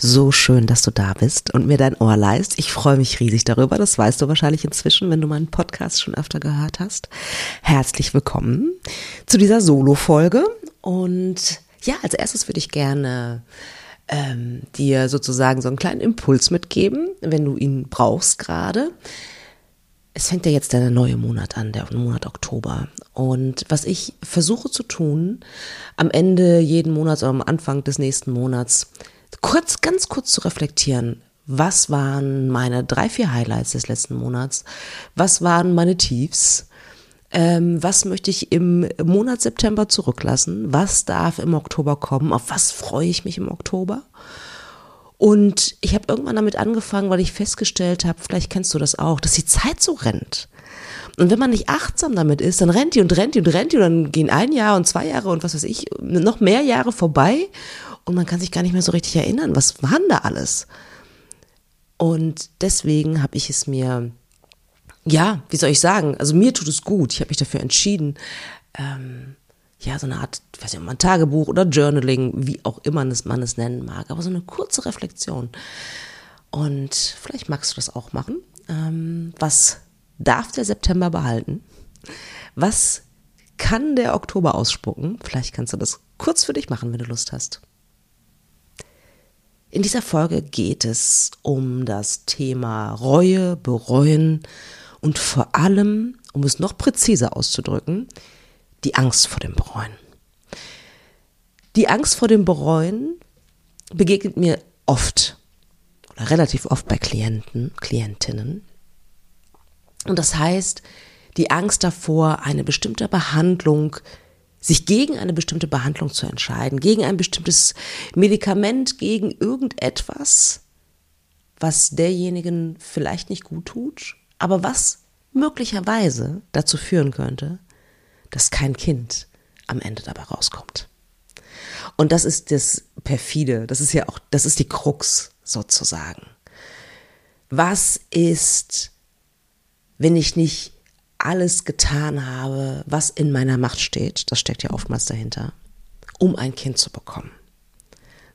So schön, dass du da bist und mir dein Ohr leist. Ich freue mich riesig darüber. Das weißt du wahrscheinlich inzwischen, wenn du meinen Podcast schon öfter gehört hast. Herzlich willkommen zu dieser Solo-Folge. Und ja, als erstes würde ich gerne ähm, dir sozusagen so einen kleinen Impuls mitgeben, wenn du ihn brauchst gerade. Es fängt ja jetzt der neue Monat an, der Monat Oktober. Und was ich versuche zu tun, am Ende jeden Monats oder am Anfang des nächsten Monats, kurz, ganz kurz zu reflektieren. Was waren meine drei, vier Highlights des letzten Monats? Was waren meine Tiefs? Ähm, was möchte ich im Monat September zurücklassen? Was darf im Oktober kommen? Auf was freue ich mich im Oktober? Und ich habe irgendwann damit angefangen, weil ich festgestellt habe, vielleicht kennst du das auch, dass die Zeit so rennt. Und wenn man nicht achtsam damit ist, dann rennt die und rennt die und rennt die und dann gehen ein Jahr und zwei Jahre und was weiß ich, noch mehr Jahre vorbei und man kann sich gar nicht mehr so richtig erinnern, was waren da alles. Und deswegen habe ich es mir, ja, wie soll ich sagen, also mir tut es gut, ich habe mich dafür entschieden, ähm, ja, so eine Art, ich weiß nicht, mal ein Tagebuch oder Journaling, wie auch immer man es nennen mag, aber so eine kurze Reflexion. Und vielleicht magst du das auch machen. Ähm, was darf der September behalten? Was kann der Oktober ausspucken? Vielleicht kannst du das kurz für dich machen, wenn du Lust hast. In dieser Folge geht es um das Thema Reue, Bereuen und vor allem, um es noch präziser auszudrücken, die Angst vor dem Bereuen. Die Angst vor dem Bereuen begegnet mir oft oder relativ oft bei Klienten, Klientinnen. Und das heißt, die Angst davor, eine bestimmte Behandlung sich gegen eine bestimmte Behandlung zu entscheiden, gegen ein bestimmtes Medikament, gegen irgendetwas, was derjenigen vielleicht nicht gut tut, aber was möglicherweise dazu führen könnte, dass kein Kind am Ende dabei rauskommt. Und das ist das perfide, das ist ja auch, das ist die Krux sozusagen. Was ist, wenn ich nicht alles getan habe, was in meiner Macht steht, das steckt ja oftmals dahinter, um ein Kind zu bekommen.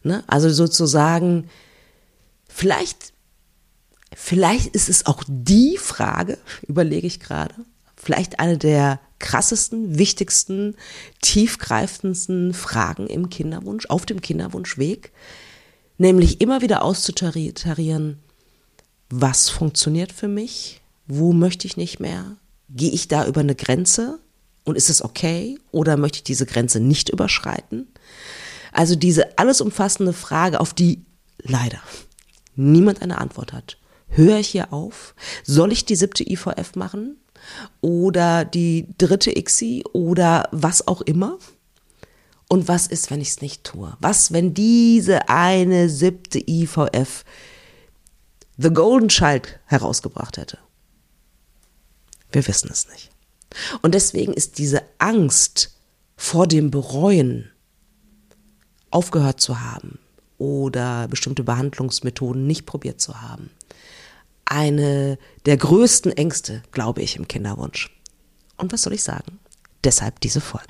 Ne? Also sozusagen, vielleicht, vielleicht ist es auch die Frage, überlege ich gerade, vielleicht eine der krassesten, wichtigsten, tiefgreifendsten Fragen im Kinderwunsch, auf dem Kinderwunschweg, nämlich immer wieder auszutarieren, was funktioniert für mich, wo möchte ich nicht mehr, gehe ich da über eine Grenze und ist es okay oder möchte ich diese Grenze nicht überschreiten? Also diese alles umfassende Frage, auf die leider niemand eine Antwort hat. Höre ich hier auf? Soll ich die siebte IVF machen? Oder die dritte ICSI oder was auch immer? Und was ist, wenn ich es nicht tue? Was, wenn diese eine siebte IVF The Golden Child herausgebracht hätte? Wir wissen es nicht. Und deswegen ist diese Angst vor dem Bereuen, aufgehört zu haben oder bestimmte Behandlungsmethoden nicht probiert zu haben, eine der größten Ängste, glaube ich, im Kinderwunsch. Und was soll ich sagen? Deshalb diese Folge.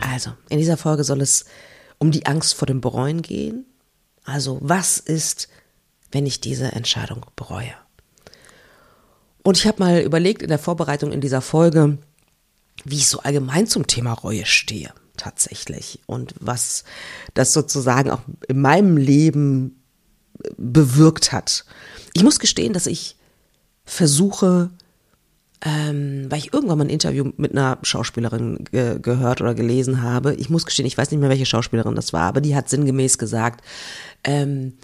Also, in dieser Folge soll es um die Angst vor dem Bereuen gehen, also was ist, wenn ich diese Entscheidung bereue? Und ich habe mal überlegt in der Vorbereitung in dieser Folge, wie ich so allgemein zum Thema Reue stehe, tatsächlich. Und was das sozusagen auch in meinem Leben bewirkt hat. Ich muss gestehen, dass ich versuche, ähm, weil ich irgendwann mal ein Interview mit einer Schauspielerin ge gehört oder gelesen habe. Ich muss gestehen, ich weiß nicht mehr, welche Schauspielerin das war, aber die hat sinngemäß gesagt, ähm,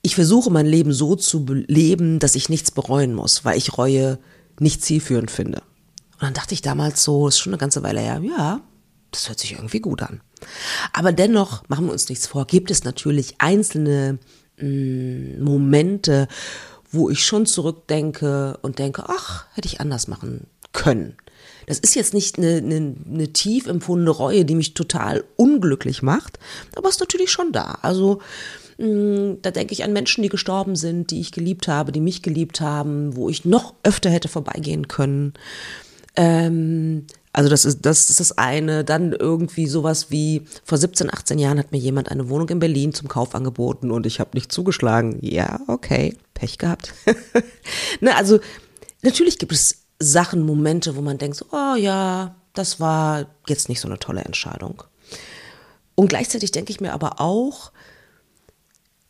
ich versuche mein Leben so zu leben, dass ich nichts bereuen muss, weil ich Reue nicht zielführend finde. Und dann dachte ich damals so, ist schon eine ganze Weile her, ja, das hört sich irgendwie gut an. Aber dennoch, machen wir uns nichts vor, gibt es natürlich einzelne mh, mm, Momente, wo ich schon zurückdenke und denke, ach, hätte ich anders machen können. Das ist jetzt nicht eine, eine, eine tief empfundene Reue, die mich total unglücklich macht, aber ist natürlich schon da. Also mm, da denke ich an Menschen, die gestorben sind, die ich geliebt habe, die mich geliebt haben, wo ich noch öfter hätte vorbeigehen können. Ähm, also das ist, das ist das eine. Dann irgendwie sowas wie, vor 17, 18 Jahren hat mir jemand eine Wohnung in Berlin zum Kauf angeboten und ich habe nicht zugeschlagen. Ja, okay, Pech gehabt. ne, also natürlich gibt es Sachen, Momente, wo man denkt, oh ja, das war jetzt nicht so eine tolle Entscheidung. Und gleichzeitig denke ich mir aber auch,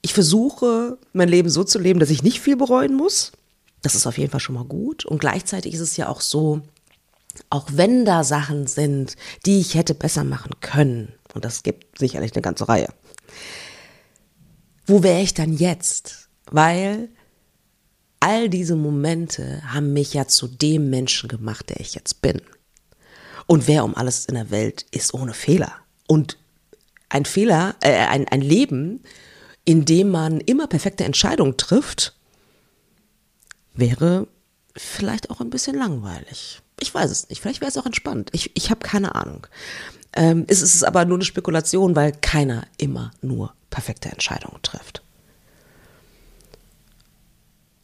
ich versuche, mein Leben so zu leben, dass ich nicht viel bereuen muss. Das ist auf jeden Fall schon mal gut. Und gleichzeitig ist es ja auch so, auch wenn da Sachen sind, die ich hätte besser machen können, und das gibt sicherlich eine ganze Reihe, wo wäre ich dann jetzt? Weil all diese Momente haben mich ja zu dem Menschen gemacht, der ich jetzt bin. Und wer um alles in der Welt ist ohne Fehler? Und ein Fehler, äh, ein, ein Leben, in dem man immer perfekte Entscheidungen trifft, wäre vielleicht auch ein bisschen langweilig. Ich weiß es nicht. Vielleicht wäre es auch entspannt. Ich, ich habe keine Ahnung. Ähm, es ist aber nur eine Spekulation, weil keiner immer nur perfekte Entscheidungen trifft.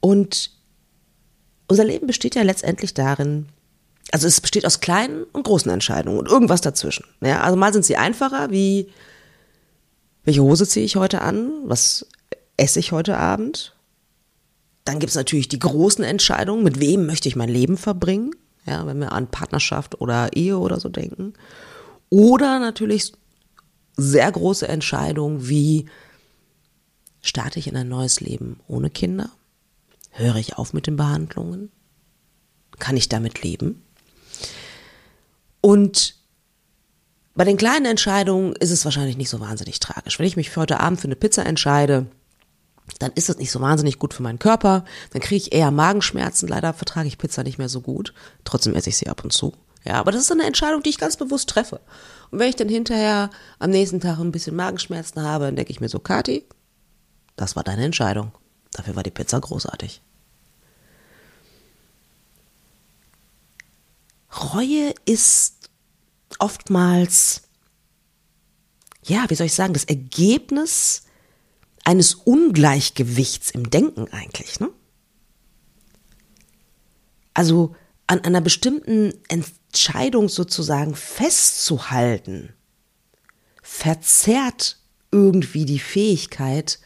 Und unser Leben besteht ja letztendlich darin, also es besteht aus kleinen und großen Entscheidungen und irgendwas dazwischen. Ja, also mal sind sie einfacher, wie welche Hose ziehe ich heute an, was esse ich heute Abend. Dann gibt es natürlich die großen Entscheidungen, mit wem möchte ich mein Leben verbringen, ja, wenn wir an Partnerschaft oder Ehe oder so denken. Oder natürlich sehr große Entscheidungen wie starte ich in ein neues Leben ohne Kinder? Höre ich auf mit den Behandlungen? Kann ich damit leben? Und bei den kleinen Entscheidungen ist es wahrscheinlich nicht so wahnsinnig tragisch. Wenn ich mich für heute Abend für eine Pizza entscheide, dann ist das nicht so wahnsinnig gut für meinen Körper. Dann kriege ich eher Magenschmerzen. Leider vertrage ich Pizza nicht mehr so gut. Trotzdem esse ich sie ab und zu. Ja, aber das ist eine Entscheidung, die ich ganz bewusst treffe. Und wenn ich dann hinterher am nächsten Tag ein bisschen Magenschmerzen habe, dann denke ich mir so, Kati, das war deine Entscheidung. Dafür war die Pizza großartig. Reue ist oftmals, ja, wie soll ich sagen, das Ergebnis eines Ungleichgewichts im Denken eigentlich, ne? Also an einer bestimmten Entscheidung sozusagen festzuhalten, verzerrt irgendwie die Fähigkeit,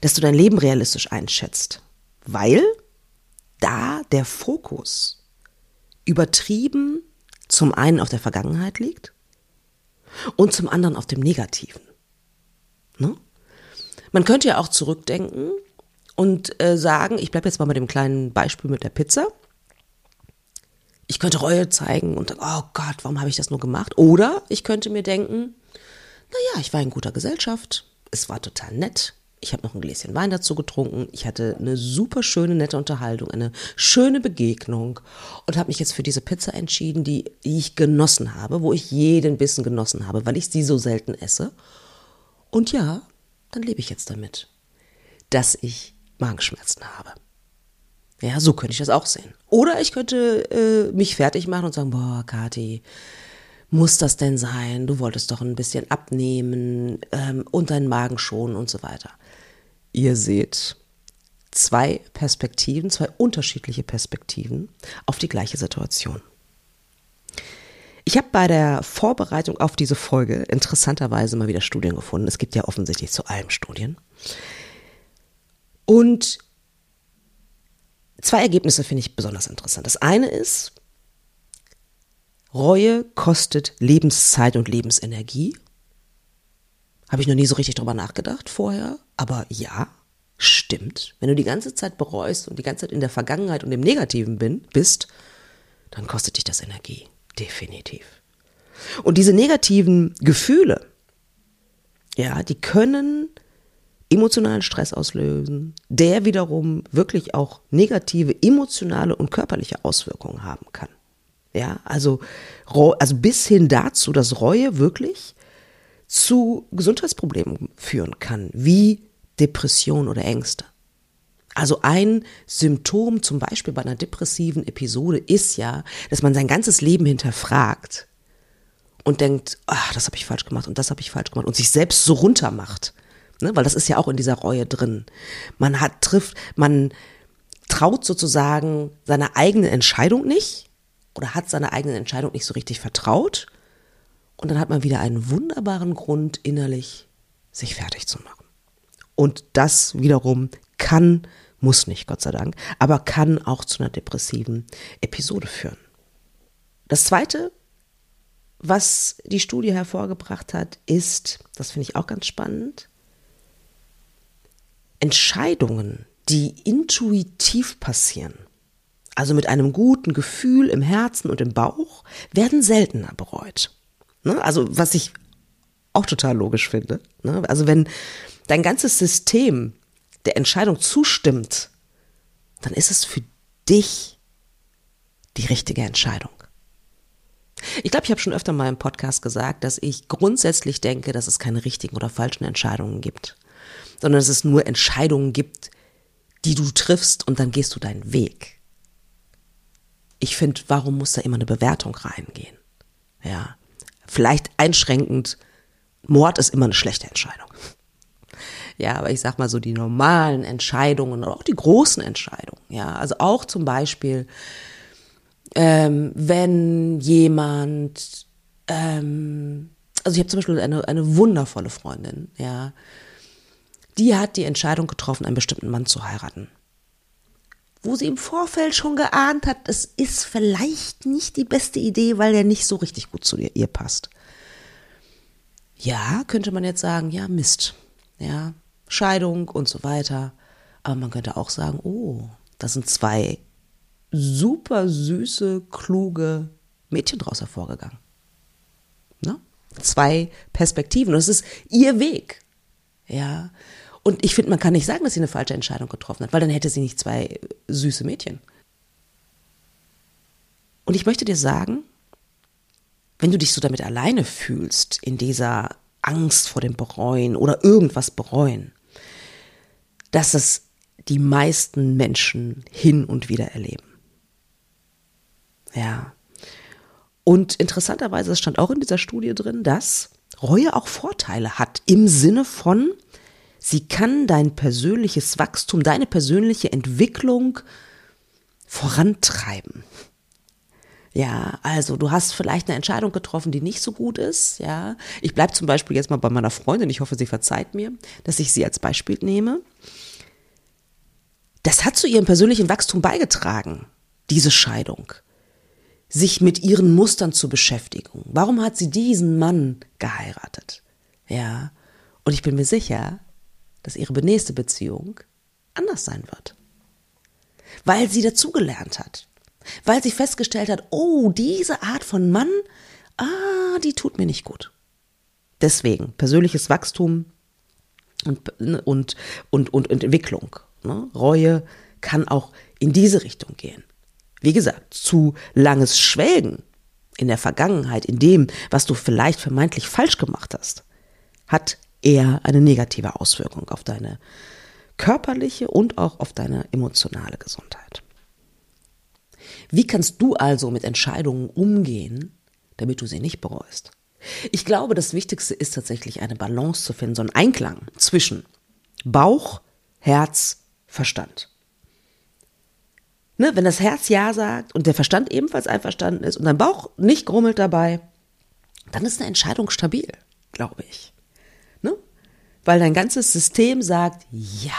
dass du dein Leben realistisch einschätzt, weil da der Fokus übertrieben zum einen auf der Vergangenheit liegt und zum anderen auf dem Negativen. Ne? Man könnte ja auch zurückdenken und äh, sagen, ich bleibe jetzt mal bei dem kleinen Beispiel mit der Pizza. Ich könnte Reue zeigen und oh Gott, warum habe ich das nur gemacht? Oder ich könnte mir denken, naja, ich war in guter Gesellschaft, es war total nett, ich habe noch ein Gläschen Wein dazu getrunken. Ich hatte eine super schöne, nette Unterhaltung, eine schöne Begegnung und habe mich jetzt für diese Pizza entschieden, die ich genossen habe, wo ich jeden Bissen genossen habe, weil ich sie so selten esse. Und ja, dann lebe ich jetzt damit, dass ich Magenschmerzen habe. Ja, so könnte ich das auch sehen. Oder ich könnte äh, mich fertig machen und sagen, boah, Kathi, muss das denn sein? Du wolltest doch ein bisschen abnehmen ähm, und deinen Magen schonen und so weiter. Ihr seht zwei Perspektiven, zwei unterschiedliche Perspektiven auf die gleiche Situation. Ich habe bei der Vorbereitung auf diese Folge interessanterweise mal wieder Studien gefunden. Es gibt ja offensichtlich zu allem Studien. Und zwei Ergebnisse finde ich besonders interessant. Das eine ist, Reue kostet Lebenszeit und Lebensenergie. Habe ich noch nie so richtig drüber nachgedacht vorher. Aber ja, stimmt. Wenn du die ganze Zeit bereust und die ganze Zeit in der Vergangenheit und im Negativen bin, bist, dann kostet dich das Energie. Definitiv. Und diese negativen Gefühle, ja, die können emotionalen Stress auslösen, der wiederum wirklich auch negative emotionale und körperliche Auswirkungen haben kann. Ja, also, also bis hin dazu, dass Reue wirklich zu Gesundheitsproblemen führen kann, wie Depression oder Ängste. Also ein Symptom zum Beispiel bei einer depressiven Episode ist ja, dass man sein ganzes Leben hinterfragt und denkt, ach, das habe ich falsch gemacht und das habe ich falsch gemacht und sich selbst so runter macht. Ne? Weil das ist ja auch in dieser Reue drin. Man hat, trifft, man traut sozusagen seiner eigenen Entscheidung nicht oder hat seiner eigenen Entscheidung nicht so richtig vertraut. Und dann hat man wieder einen wunderbaren Grund innerlich, sich fertig zu machen. Und das wiederum kann, muss nicht, Gott sei Dank, aber kann auch zu einer depressiven Episode führen. Das zweite, was die Studie hervorgebracht hat, ist, das finde ich auch ganz spannend, Entscheidungen, die intuitiv passieren, also mit einem guten Gefühl im Herzen und im Bauch, werden seltener bereut. Ne? Also was ich auch total logisch finde. Ne? Also wenn dein ganzes System der Entscheidung zustimmt, dann ist es für dich die richtige Entscheidung. Ich glaube, ich habe schon öfter mal im Podcast gesagt, dass ich grundsätzlich denke, dass es keine richtigen oder falschen Entscheidungen gibt, sondern dass es nur Entscheidungen gibt, die du triffst und dann gehst du deinen Weg. Ich finde, warum muss da immer eine Bewertung reingehen? Ja, vielleicht einschränkend, Mord ist immer eine schlechte Entscheidung. Ja, aber ich sag mal so die normalen Entscheidungen oder auch die großen Entscheidungen. Ja, also auch zum Beispiel, ähm, wenn jemand, ähm, also ich habe zum Beispiel eine, eine wundervolle Freundin, ja, die hat die Entscheidung getroffen, einen bestimmten Mann zu heiraten. Wo sie im Vorfeld schon geahnt hat, es ist vielleicht nicht die beste Idee, weil er nicht so richtig gut zu ihr, ihr passt. Ja, könnte man jetzt sagen, ja, Mist. Ja, Scheidung und so weiter. Aber man könnte auch sagen, oh, das sind zwei super süße, kluge Mädchen draus hervorgegangen. Ne? Zwei Perspektiven. Und es ist ihr Weg. Ja. Und ich finde, man kann nicht sagen, dass sie eine falsche Entscheidung getroffen hat, weil dann hätte sie nicht zwei süße Mädchen. Und ich möchte dir sagen, wenn du dich so damit alleine fühlst, in dieser Angst vor dem Bereuen oder irgendwas bereuen, dass es die meisten Menschen hin und wieder erleben. Ja. Und interessanterweise, es stand auch in dieser Studie drin, dass Reue auch Vorteile hat im Sinne von, Sie kann dein persönliches Wachstum, deine persönliche Entwicklung vorantreiben. Ja, also du hast vielleicht eine Entscheidung getroffen, die nicht so gut ist. Ja, ich bleibe zum Beispiel jetzt mal bei meiner Freundin. Ich hoffe, sie verzeiht mir, dass ich sie als Beispiel nehme. Das hat zu ihrem persönlichen Wachstum beigetragen, diese Scheidung. Sich mit ihren Mustern zu beschäftigen. Warum hat sie diesen Mann geheiratet? Ja, und ich bin mir sicher, dass ihre nächste Beziehung anders sein wird. Weil sie dazugelernt hat. Weil sie festgestellt hat, oh, diese Art von Mann, ah, die tut mir nicht gut. Deswegen persönliches Wachstum und, ne, und, und, und Entwicklung. Ne? Reue kann auch in diese Richtung gehen. Wie gesagt, zu langes Schwelgen in der Vergangenheit, in dem, was du vielleicht vermeintlich falsch gemacht hast, hat eher eine negative Auswirkung auf deine körperliche und auch auf deine emotionale Gesundheit. Wie kannst du also mit Entscheidungen umgehen, damit du sie nicht bereust? Ich glaube, das Wichtigste ist tatsächlich eine Balance zu finden, so ein Einklang zwischen Bauch, Herz, Verstand. Ne, wenn das Herz Ja sagt und der Verstand ebenfalls einverstanden ist und dein Bauch nicht grummelt dabei, dann ist eine Entscheidung stabil, glaube ich weil dein ganzes System sagt, ja,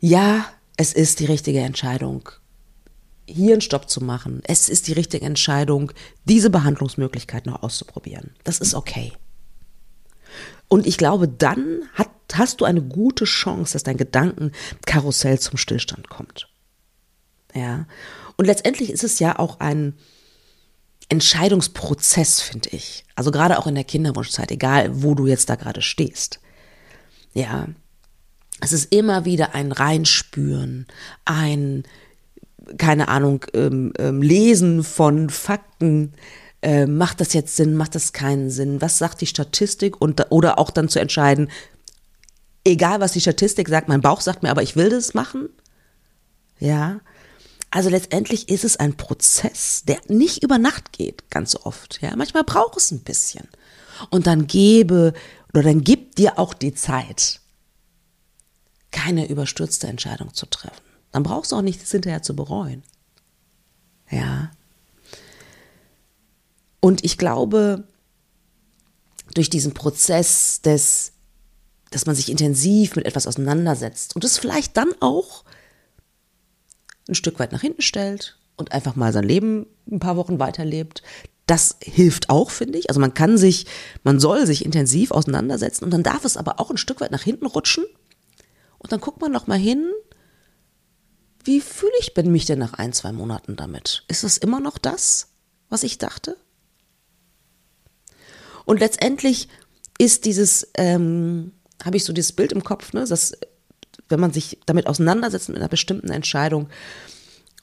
ja, es ist die richtige Entscheidung, hier einen Stopp zu machen. Es ist die richtige Entscheidung, diese Behandlungsmöglichkeit noch auszuprobieren. Das ist okay. Und ich glaube, dann hat, hast du eine gute Chance, dass dein Gedankenkarussell zum Stillstand kommt. Ja. Und letztendlich ist es ja auch ein, Entscheidungsprozess, finde ich. Also gerade auch in der Kinderwunschzeit, egal wo du jetzt da gerade stehst. Ja. Es ist immer wieder ein Reinspüren, ein, keine Ahnung, ähm, ähm, Lesen von Fakten. Äh, macht das jetzt Sinn? Macht das keinen Sinn? Was sagt die Statistik? Und, oder auch dann zu entscheiden, Egal, was die Statistik sagt, mein Bauch sagt mir, aber ich will das machen. Ja. Also letztendlich ist es ein Prozess, der nicht über Nacht geht, ganz oft. Ja, manchmal braucht es ein bisschen. Und dann gebe oder dann gib dir auch die Zeit, keine überstürzte Entscheidung zu treffen. Dann brauchst du auch nichts hinterher zu bereuen. Ja. Und ich glaube, durch diesen Prozess des, dass man sich intensiv mit etwas auseinandersetzt und es vielleicht dann auch ein Stück weit nach hinten stellt und einfach mal sein Leben ein paar Wochen weiterlebt, das hilft auch, finde ich. Also man kann sich, man soll sich intensiv auseinandersetzen und dann darf es aber auch ein Stück weit nach hinten rutschen. Und dann guckt man noch mal hin, wie fühle ich mich denn nach ein, zwei Monaten damit? Ist es immer noch das, was ich dachte? Und letztendlich ist dieses, ähm, habe ich so dieses Bild im Kopf, ne, dass wenn man sich damit auseinandersetzt mit einer bestimmten Entscheidung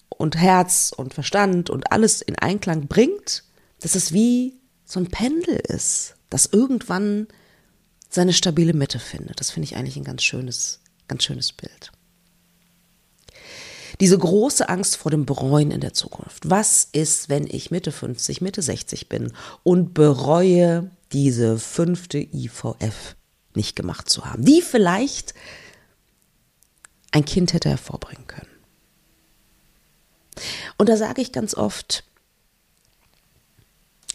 und Herz und Verstand und alles in Einklang bringt, dass es wie so ein Pendel ist, das irgendwann seine stabile Mitte findet. Das finde ich eigentlich ein ganz schönes, ganz schönes Bild. Diese große Angst vor dem Bereuen in der Zukunft. Was ist, wenn ich Mitte 50, Mitte 60 bin und bereue, diese fünfte IVF nicht gemacht zu haben, die vielleicht ein Kind hätte hervorbringen können. Und da sage ich ganz oft,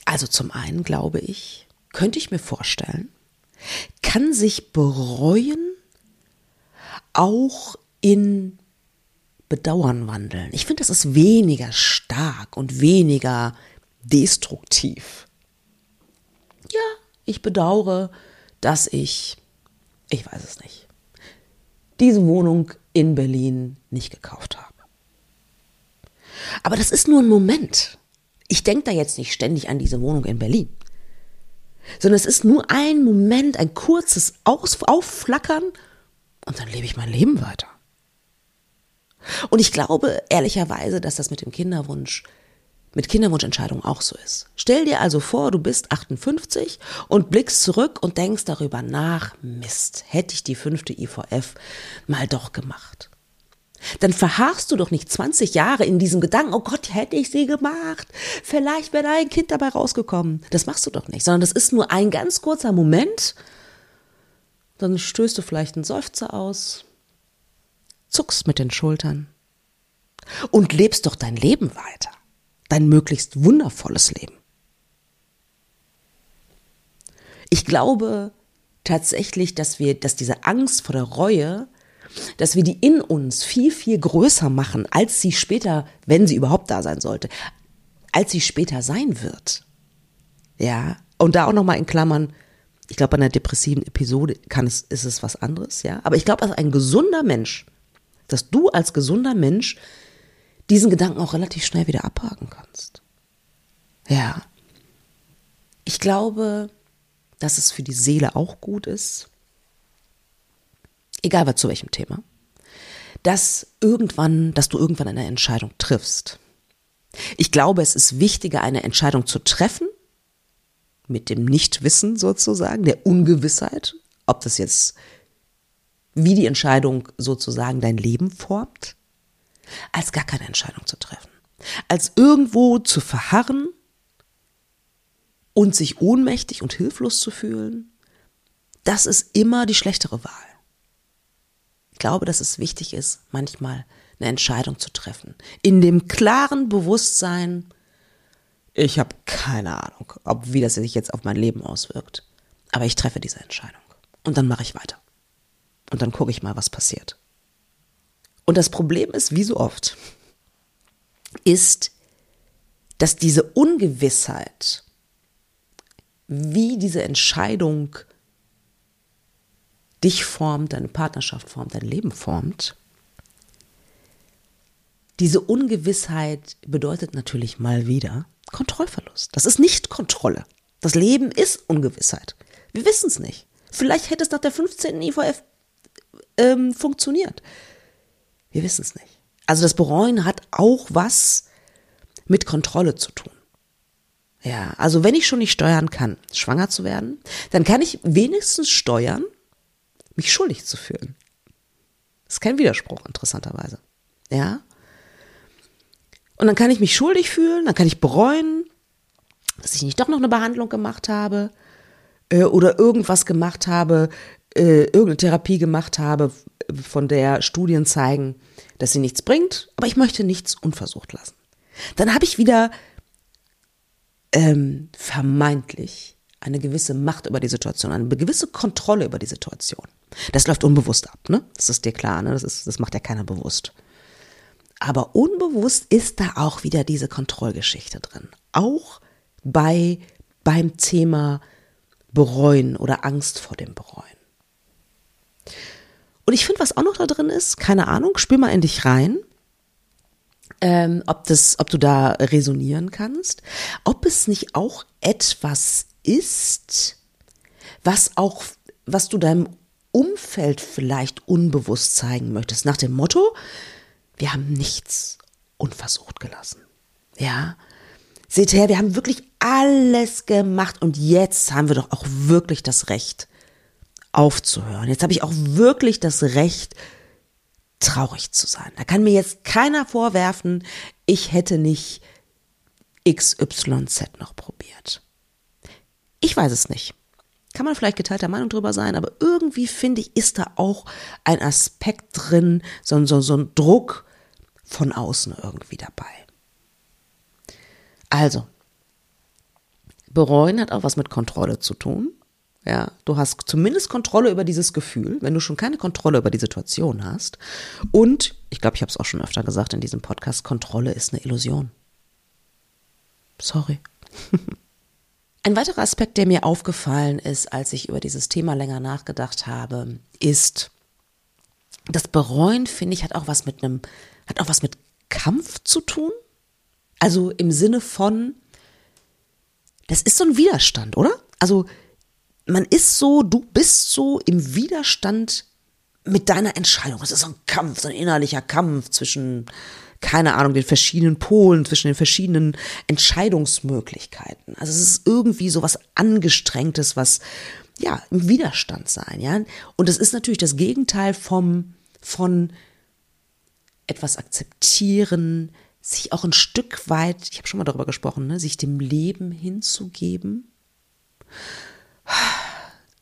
also zum einen glaube ich, könnte ich mir vorstellen, kann sich bereuen auch in Bedauern wandeln. Ich finde, das ist weniger stark und weniger destruktiv. Ja, ich bedauere, dass ich, ich weiß es nicht, diese Wohnung in Berlin nicht gekauft habe. Aber das ist nur ein Moment. Ich denke da jetzt nicht ständig an diese Wohnung in Berlin, sondern es ist nur ein Moment, ein kurzes Aus Aufflackern und dann lebe ich mein Leben weiter. Und ich glaube ehrlicherweise, dass das mit dem Kinderwunsch, mit Kinderwunschentscheidungen auch so ist. Stell dir also vor, du bist 58 und blickst zurück und denkst darüber nach, Mist, hätte ich die fünfte IVF mal doch gemacht. Dann verharrst du doch nicht 20 Jahre in diesem Gedanken, oh Gott, hätte ich sie gemacht. Vielleicht wäre da ein Kind dabei rausgekommen. Das machst du doch nicht, sondern das ist nur ein ganz kurzer Moment. Dann stößt du vielleicht einen Seufzer aus, zuckst mit den Schultern und lebst doch dein Leben weiter. Dein möglichst wundervolles Leben. Ich glaube tatsächlich, dass wir, dass diese Angst vor der Reue dass wir die in uns viel, viel größer machen, als sie später, wenn sie überhaupt da sein sollte, als sie später sein wird. Ja, und da auch nochmal in Klammern, ich glaube, bei einer depressiven Episode kann es, ist es was anderes, ja. Aber ich glaube, als ein gesunder Mensch, dass du als gesunder Mensch diesen Gedanken auch relativ schnell wieder abhaken kannst. Ja. Ich glaube, dass es für die Seele auch gut ist, egal was zu welchem Thema, dass irgendwann, dass du irgendwann eine Entscheidung triffst. Ich glaube, es ist wichtiger, eine Entscheidung zu treffen, mit dem Nichtwissen sozusagen, der Ungewissheit, ob das jetzt, wie die Entscheidung sozusagen dein Leben formt, als gar keine Entscheidung zu treffen. Als irgendwo zu verharren und sich ohnmächtig und hilflos zu fühlen, das ist immer die schlechtere Wahl. Ich glaube, dass es wichtig ist, manchmal eine Entscheidung zu treffen. In dem klaren Bewusstsein, ich habe keine Ahnung, ob wie das sich jetzt auf mein Leben auswirkt. Aber ich treffe diese Entscheidung. Und dann mache ich weiter. Und dann gucke ich mal, was passiert. Und das Problem ist, wie so oft, ist, dass diese Ungewissheit, wie diese Entscheidung dich formt, deine Partnerschaft formt, dein Leben formt. Diese Ungewissheit bedeutet natürlich mal wieder Kontrollverlust. Das ist nicht Kontrolle. Das Leben ist Ungewissheit. Wir wissen es nicht. Vielleicht hätte es nach der 15. IVF ähm, funktioniert. Wir wissen es nicht. Also das Bereuen hat auch was mit Kontrolle zu tun. Ja, also wenn ich schon nicht steuern kann, schwanger zu werden, dann kann ich wenigstens steuern, mich schuldig zu fühlen. Das ist kein Widerspruch, interessanterweise. Ja? Und dann kann ich mich schuldig fühlen, dann kann ich bereuen, dass ich nicht doch noch eine Behandlung gemacht habe äh, oder irgendwas gemacht habe, äh, irgendeine Therapie gemacht habe, von der Studien zeigen, dass sie nichts bringt, aber ich möchte nichts unversucht lassen. Dann habe ich wieder ähm, vermeintlich eine gewisse Macht über die Situation, eine gewisse Kontrolle über die Situation. Das läuft unbewusst ab, ne? Das ist dir klar, ne? Das, ist, das macht ja keiner bewusst. Aber unbewusst ist da auch wieder diese Kontrollgeschichte drin. Auch bei, beim Thema Bereuen oder Angst vor dem Bereuen. Und ich finde, was auch noch da drin ist, keine Ahnung, spür mal in dich rein, ähm, ob, das, ob du da resonieren kannst, ob es nicht auch etwas ist, was auch, was du deinem Umfeld vielleicht unbewusst zeigen möchtest, nach dem Motto, wir haben nichts unversucht gelassen. Ja. Seht her, wir haben wirklich alles gemacht und jetzt haben wir doch auch wirklich das Recht aufzuhören. Jetzt habe ich auch wirklich das Recht, traurig zu sein. Da kann mir jetzt keiner vorwerfen, ich hätte nicht XYZ noch probiert. Ich weiß es nicht. Kann man vielleicht geteilter Meinung drüber sein, aber irgendwie finde ich, ist da auch ein Aspekt drin, so, so, so ein Druck von außen irgendwie dabei. Also, bereuen hat auch was mit Kontrolle zu tun. Ja, du hast zumindest Kontrolle über dieses Gefühl, wenn du schon keine Kontrolle über die Situation hast. Und ich glaube, ich habe es auch schon öfter gesagt in diesem Podcast, Kontrolle ist eine Illusion. Sorry. Ein weiterer Aspekt, der mir aufgefallen ist, als ich über dieses Thema länger nachgedacht habe, ist, das Bereuen, finde ich, hat auch was mit einem, hat auch was mit Kampf zu tun. Also im Sinne von, das ist so ein Widerstand, oder? Also man ist so, du bist so im Widerstand mit deiner Entscheidung. Es ist so ein Kampf, so ein innerlicher Kampf zwischen, keine Ahnung, den verschiedenen Polen, zwischen den verschiedenen Entscheidungsmöglichkeiten. Also es ist irgendwie so was Angestrengtes, was, ja, im Widerstand sein, ja. Und es ist natürlich das Gegenteil vom, von etwas akzeptieren, sich auch ein Stück weit, ich habe schon mal darüber gesprochen, ne, sich dem Leben hinzugeben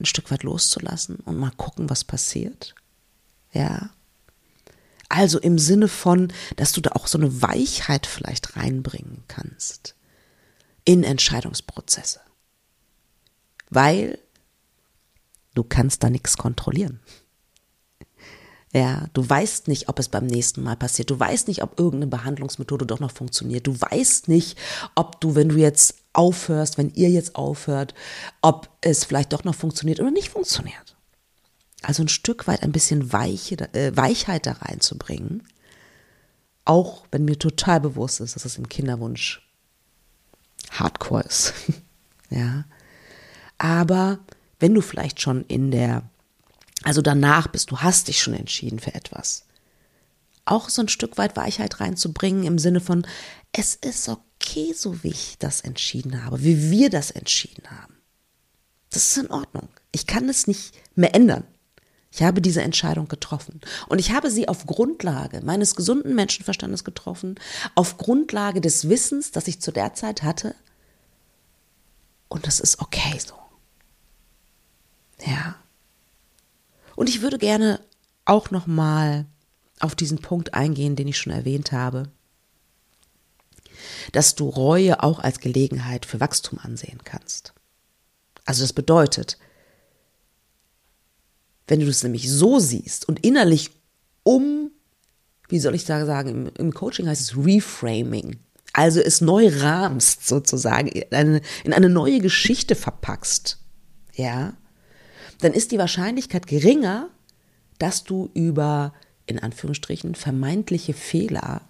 ein Stück weit loszulassen und mal gucken, was passiert. Ja. Also im Sinne von, dass du da auch so eine Weichheit vielleicht reinbringen kannst in Entscheidungsprozesse. Weil du kannst da nichts kontrollieren. Ja, du weißt nicht, ob es beim nächsten Mal passiert. Du weißt nicht, ob irgendeine Behandlungsmethode doch noch funktioniert. Du weißt nicht, ob du, wenn du jetzt aufhörst, wenn ihr jetzt aufhört, ob es vielleicht doch noch funktioniert oder nicht funktioniert. Also ein Stück weit ein bisschen Weiche, äh, Weichheit da reinzubringen. Auch wenn mir total bewusst ist, dass es im Kinderwunsch hardcore ist. ja. Aber wenn du vielleicht schon in der also danach bist du, hast dich schon entschieden für etwas. Auch so ein Stück weit Weichheit reinzubringen im Sinne von, es ist okay, so wie ich das entschieden habe, wie wir das entschieden haben. Das ist in Ordnung. Ich kann es nicht mehr ändern. Ich habe diese Entscheidung getroffen. Und ich habe sie auf Grundlage meines gesunden Menschenverstandes getroffen, auf Grundlage des Wissens, das ich zu der Zeit hatte. Und das ist okay so. Ja. Und ich würde gerne auch noch mal auf diesen Punkt eingehen, den ich schon erwähnt habe, dass du Reue auch als Gelegenheit für Wachstum ansehen kannst. Also das bedeutet, wenn du es nämlich so siehst und innerlich um, wie soll ich da sagen, im, im Coaching heißt es Reframing, also es neu rahmst sozusagen, in eine, in eine neue Geschichte verpackst, ja, dann ist die Wahrscheinlichkeit geringer, dass du über, in Anführungsstrichen, vermeintliche Fehler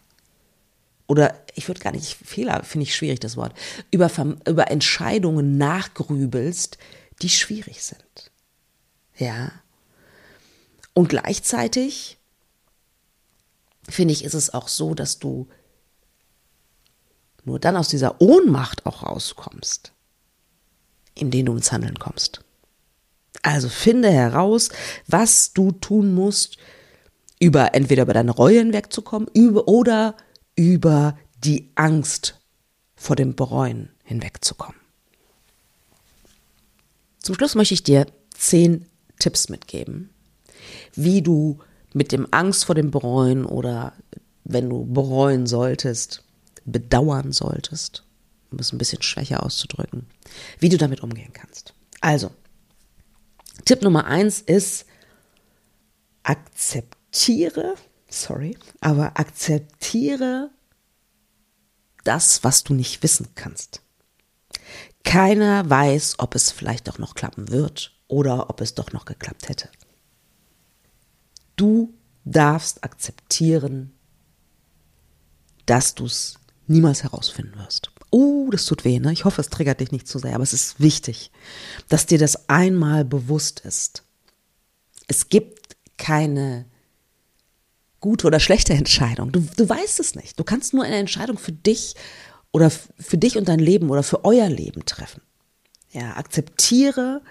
oder ich würde gar nicht, Fehler finde ich schwierig, das Wort, über, über Entscheidungen nachgrübelst, die schwierig sind. Ja. Und gleichzeitig finde ich, ist es auch so, dass du nur dann aus dieser Ohnmacht auch rauskommst, indem du ins Handeln kommst. Also finde heraus, was du tun musst, über entweder über deine Reue hinwegzukommen, über oder über die Angst vor dem Bereuen hinwegzukommen. Zum Schluss möchte ich dir zehn Tipps mitgeben, wie du mit dem Angst vor dem Bereuen oder wenn du bereuen solltest, bedauern solltest, um es ein bisschen schwächer auszudrücken, wie du damit umgehen kannst. Also, Tipp Nummer eins ist, akzeptiere, sorry, aber akzeptiere das, was du nicht wissen kannst. Keiner weiß, ob es vielleicht doch noch klappen wird oder ob es doch noch geklappt hätte. Du darfst akzeptieren, dass du es niemals herausfinden wirst. Oh, das tut weh, ne? Ich hoffe, es triggert dich nicht zu sehr, aber es ist wichtig, dass dir das einmal bewusst ist. Es gibt keine gute oder schlechte Entscheidung. Du, du weißt es nicht. Du kannst nur eine Entscheidung für dich oder für dich und dein Leben oder für euer Leben treffen. Ja, akzeptiere,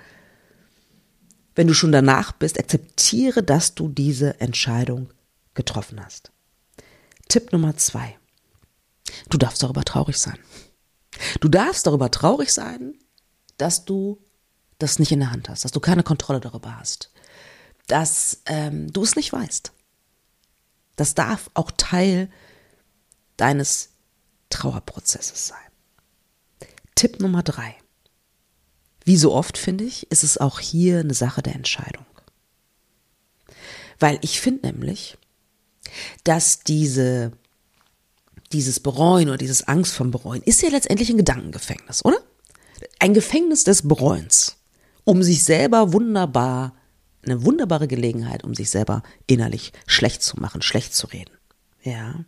wenn du schon danach bist, akzeptiere, dass du diese Entscheidung getroffen hast. Tipp Nummer zwei. Du darfst darüber traurig sein. Du darfst darüber traurig sein, dass du das nicht in der Hand hast, dass du keine Kontrolle darüber hast, dass ähm, du es nicht weißt. Das darf auch Teil deines Trauerprozesses sein. Tipp Nummer drei. Wie so oft finde ich, ist es auch hier eine Sache der Entscheidung. Weil ich finde nämlich, dass diese dieses Bereuen oder dieses Angst vom Bereuen ist ja letztendlich ein Gedankengefängnis, oder? Ein Gefängnis des Bereuens, um sich selber wunderbar, eine wunderbare Gelegenheit, um sich selber innerlich schlecht zu machen, schlecht zu reden. Ja.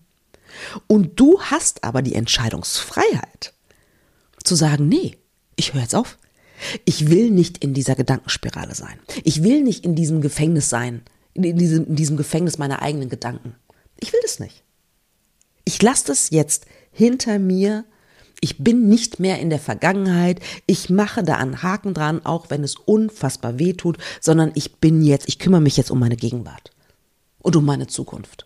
Und du hast aber die Entscheidungsfreiheit zu sagen, nee, ich höre jetzt auf. Ich will nicht in dieser Gedankenspirale sein. Ich will nicht in diesem Gefängnis sein, in diesem, in diesem Gefängnis meiner eigenen Gedanken. Ich will das nicht. Ich lasse das jetzt hinter mir. Ich bin nicht mehr in der Vergangenheit. Ich mache da einen Haken dran, auch wenn es unfassbar weh tut, sondern ich bin jetzt, ich kümmere mich jetzt um meine Gegenwart und um meine Zukunft.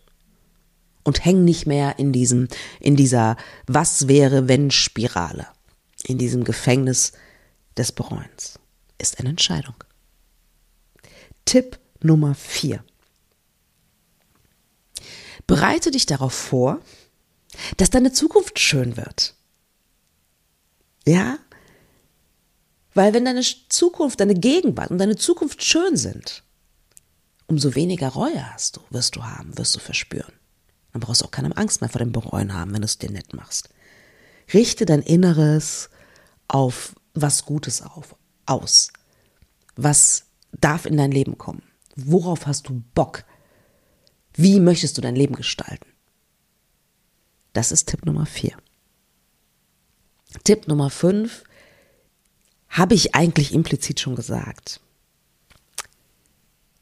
Und hänge nicht mehr in diesem, in dieser Was wäre wenn Spirale, in diesem Gefängnis des Bereuens. Ist eine Entscheidung. Tipp Nummer vier. Bereite dich darauf vor, dass deine Zukunft schön wird. Ja? Weil wenn deine Zukunft, deine Gegenwart und deine Zukunft schön sind, umso weniger Reue hast du, wirst du haben, wirst du verspüren. Dann brauchst du auch keine Angst mehr vor dem Bereuen haben, wenn du es dir nett machst. Richte dein Inneres auf was Gutes auf, aus. Was darf in dein Leben kommen? Worauf hast du Bock? Wie möchtest du dein Leben gestalten? Das ist Tipp Nummer vier. Tipp Nummer fünf habe ich eigentlich implizit schon gesagt.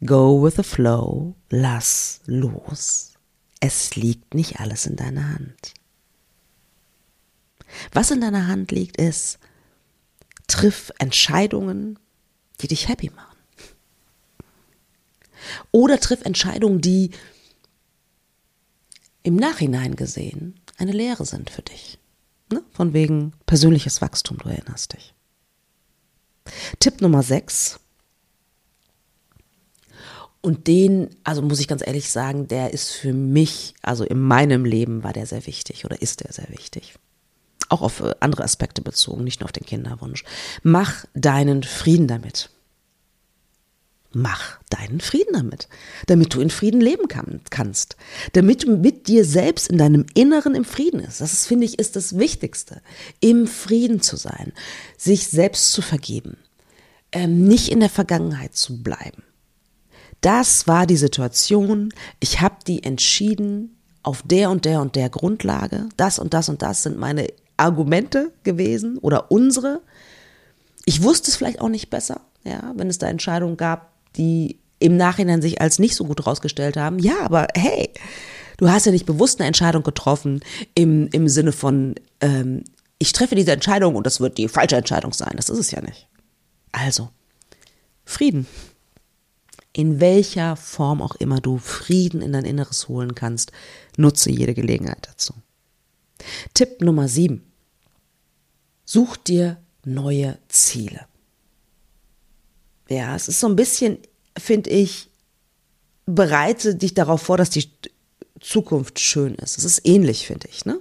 Go with the flow, lass los. Es liegt nicht alles in deiner Hand. Was in deiner Hand liegt, ist, triff Entscheidungen, die dich happy machen. Oder triff Entscheidungen, die im Nachhinein gesehen eine Lehre sind für dich. Ne? Von wegen persönliches Wachstum, du erinnerst dich. Tipp Nummer 6. Und den, also muss ich ganz ehrlich sagen, der ist für mich, also in meinem Leben war der sehr wichtig oder ist der sehr wichtig. Auch auf äh, andere Aspekte bezogen, nicht nur auf den Kinderwunsch. Mach deinen Frieden damit. Mach deinen Frieden damit, damit du in Frieden leben kann, kannst, damit du mit dir selbst in deinem Inneren im Frieden ist. Das ist, finde ich, ist das Wichtigste, im Frieden zu sein, sich selbst zu vergeben, ähm, nicht in der Vergangenheit zu bleiben. Das war die Situation. Ich habe die entschieden auf der und der und der Grundlage. Das und das und das sind meine Argumente gewesen oder unsere. Ich wusste es vielleicht auch nicht besser, ja, wenn es da Entscheidungen gab, die im Nachhinein sich als nicht so gut rausgestellt haben. Ja, aber hey, du hast ja nicht bewusst eine Entscheidung getroffen im, im Sinne von, ähm, ich treffe diese Entscheidung und das wird die falsche Entscheidung sein. Das ist es ja nicht. Also, Frieden. In welcher Form auch immer du Frieden in dein Inneres holen kannst, nutze jede Gelegenheit dazu. Tipp Nummer sieben. Such dir neue Ziele. Ja, es ist so ein bisschen, finde ich, bereite dich darauf vor, dass die Zukunft schön ist. Es ist ähnlich, finde ich, ne?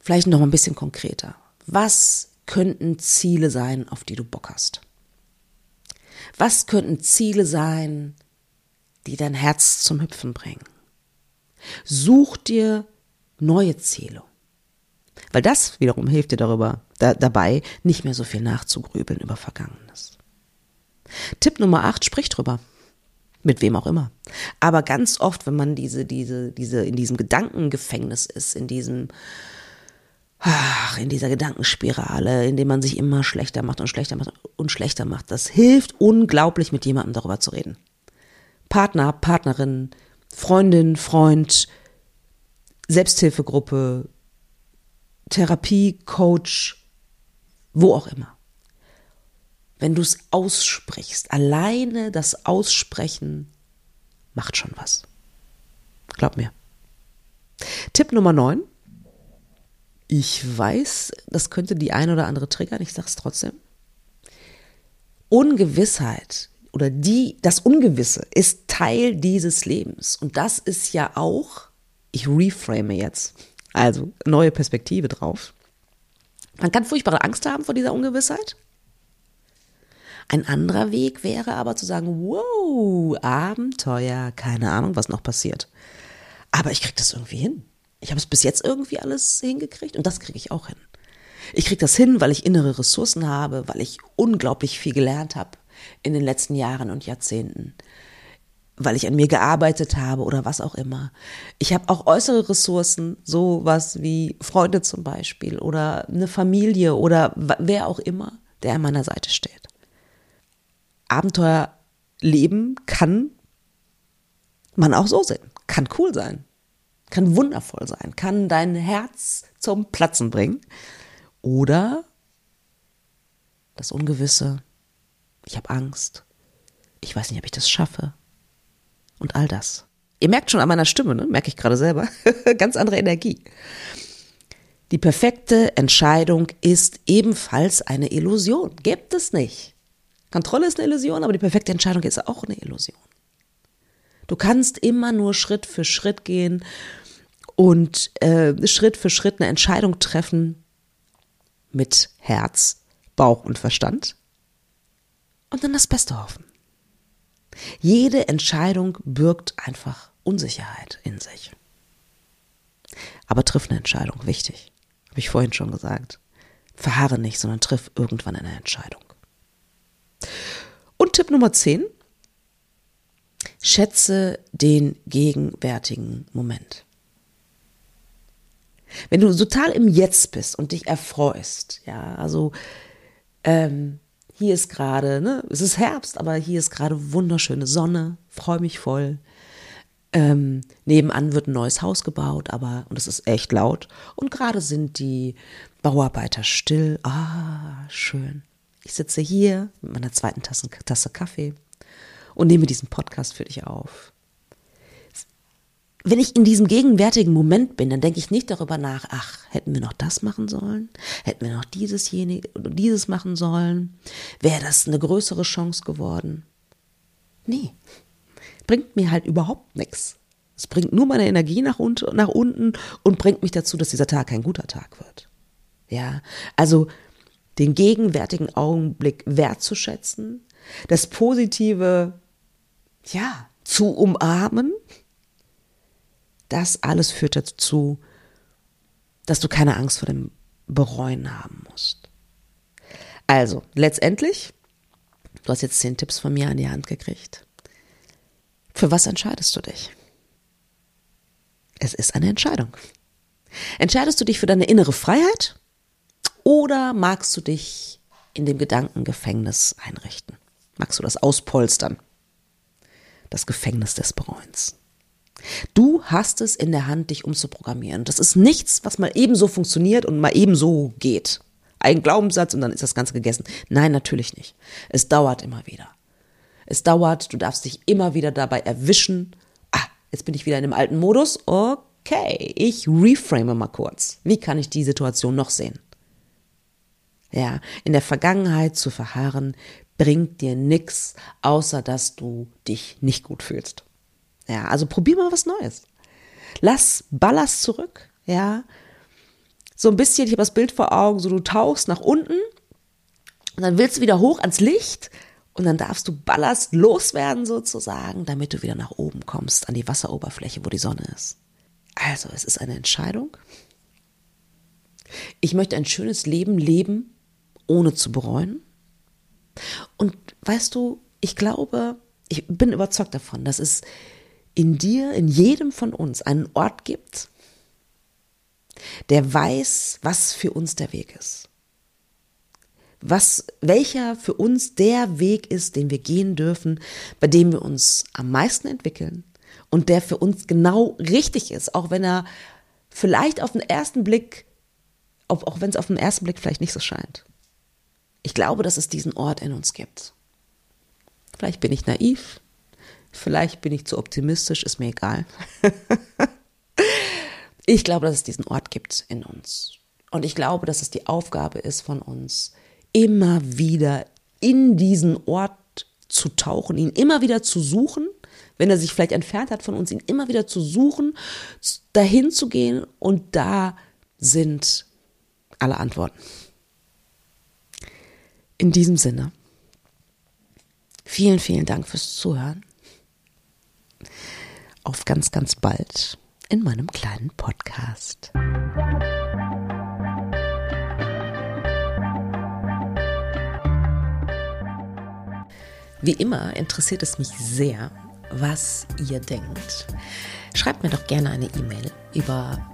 Vielleicht noch ein bisschen konkreter. Was könnten Ziele sein, auf die du Bock hast? Was könnten Ziele sein, die dein Herz zum Hüpfen bringen? Such dir neue Ziele. Weil das wiederum hilft dir darüber, da, dabei, nicht mehr so viel nachzugrübeln über Vergangenes. Tipp Nummer 8, sprich drüber. Mit wem auch immer. Aber ganz oft, wenn man diese, diese, diese, in diesem Gedankengefängnis ist, in diesem, ach, in dieser Gedankenspirale, in dem man sich immer schlechter macht und schlechter macht und schlechter macht, das hilft unglaublich, mit jemandem darüber zu reden. Partner, Partnerin, Freundin, Freund, Selbsthilfegruppe, Therapie, Coach, wo auch immer. Wenn du es aussprichst, alleine das Aussprechen macht schon was. Glaub mir. Tipp Nummer 9. Ich weiß, das könnte die ein oder andere triggern, ich sag's trotzdem. Ungewissheit oder die, das Ungewisse ist Teil dieses Lebens. Und das ist ja auch, ich reframe jetzt, also neue Perspektive drauf. Man kann furchtbare Angst haben vor dieser Ungewissheit. Ein anderer Weg wäre aber zu sagen, wow, Abenteuer, keine Ahnung, was noch passiert. Aber ich kriege das irgendwie hin. Ich habe es bis jetzt irgendwie alles hingekriegt und das kriege ich auch hin. Ich kriege das hin, weil ich innere Ressourcen habe, weil ich unglaublich viel gelernt habe in den letzten Jahren und Jahrzehnten weil ich an mir gearbeitet habe oder was auch immer. Ich habe auch äußere Ressourcen, sowas wie Freunde zum Beispiel oder eine Familie oder wer auch immer, der an meiner Seite steht. Abenteuerleben kann man auch so sehen, kann cool sein, kann wundervoll sein, kann dein Herz zum Platzen bringen oder das Ungewisse, ich habe Angst, ich weiß nicht, ob ich das schaffe und all das. Ihr merkt schon an meiner Stimme, ne? merke ich gerade selber, ganz andere Energie. Die perfekte Entscheidung ist ebenfalls eine Illusion. Gibt es nicht. Kontrolle ist eine Illusion, aber die perfekte Entscheidung ist auch eine Illusion. Du kannst immer nur Schritt für Schritt gehen und äh, Schritt für Schritt eine Entscheidung treffen mit Herz, Bauch und Verstand und dann das Beste hoffen. Jede Entscheidung birgt einfach Unsicherheit in sich. Aber triff eine Entscheidung, wichtig. Habe ich vorhin schon gesagt. Verharre nicht, sondern triff irgendwann eine Entscheidung. Und Tipp Nummer 10. Schätze den gegenwärtigen Moment. Wenn du total im Jetzt bist und dich erfreust, ja, also ähm, hier ist gerade, ne, es ist Herbst, aber hier ist gerade wunderschöne Sonne, freue mich voll. Ähm, nebenan wird ein neues Haus gebaut, aber, und es ist echt laut. Und gerade sind die Bauarbeiter still. Ah, schön. Ich sitze hier mit meiner zweiten Tasse, Tasse Kaffee und nehme diesen Podcast für dich auf wenn ich in diesem gegenwärtigen Moment bin, dann denke ich nicht darüber nach, ach, hätten wir noch das machen sollen? Hätten wir noch dieses, dieses machen sollen? Wäre das eine größere Chance geworden? Nee, bringt mir halt überhaupt nichts. Es bringt nur meine Energie nach unten und bringt mich dazu, dass dieser Tag kein guter Tag wird. Ja, also den gegenwärtigen Augenblick wertzuschätzen, das Positive, ja, zu umarmen das alles führt dazu, dass du keine Angst vor dem Bereuen haben musst. Also, letztendlich, du hast jetzt zehn Tipps von mir an die Hand gekriegt. Für was entscheidest du dich? Es ist eine Entscheidung. Entscheidest du dich für deine innere Freiheit oder magst du dich in dem Gedankengefängnis einrichten? Magst du das auspolstern? Das Gefängnis des Bereuens. Du hast es in der Hand, dich umzuprogrammieren. Das ist nichts, was mal ebenso funktioniert und mal ebenso geht. Ein Glaubenssatz und dann ist das Ganze gegessen. Nein, natürlich nicht. Es dauert immer wieder. Es dauert, du darfst dich immer wieder dabei erwischen. Ah, jetzt bin ich wieder in dem alten Modus. Okay, ich reframe mal kurz. Wie kann ich die Situation noch sehen? Ja, in der Vergangenheit zu verharren bringt dir nichts, außer dass du dich nicht gut fühlst. Ja, also probier mal was Neues. Lass Ballast zurück, ja. So ein bisschen, ich habe das Bild vor Augen, so du tauchst nach unten und dann willst du wieder hoch ans Licht und dann darfst du Ballast loswerden sozusagen, damit du wieder nach oben kommst, an die Wasseroberfläche, wo die Sonne ist. Also, es ist eine Entscheidung. Ich möchte ein schönes Leben leben, ohne zu bereuen. Und weißt du, ich glaube, ich bin überzeugt davon, dass es in dir, in jedem von uns einen Ort gibt, der weiß, was für uns der Weg ist. Was, welcher für uns der Weg ist, den wir gehen dürfen, bei dem wir uns am meisten entwickeln und der für uns genau richtig ist, auch wenn er vielleicht auf den ersten Blick, auch wenn es auf den ersten Blick vielleicht nicht so scheint. Ich glaube, dass es diesen Ort in uns gibt. Vielleicht bin ich naiv, vielleicht bin ich zu optimistisch, ist mir egal. ich glaube, dass es diesen Ort gibt in uns. Und ich glaube, dass es die Aufgabe ist von uns, immer wieder in diesen Ort zu tauchen, ihn immer wieder zu suchen, wenn er sich vielleicht entfernt hat von uns, ihn immer wieder zu suchen, dahin zu gehen und da sind alle Antworten. In diesem Sinne, vielen, vielen Dank fürs Zuhören. Auf ganz, ganz bald in meinem kleinen Podcast. Wie immer interessiert es mich sehr, was ihr denkt. Schreibt mir doch gerne eine E-Mail über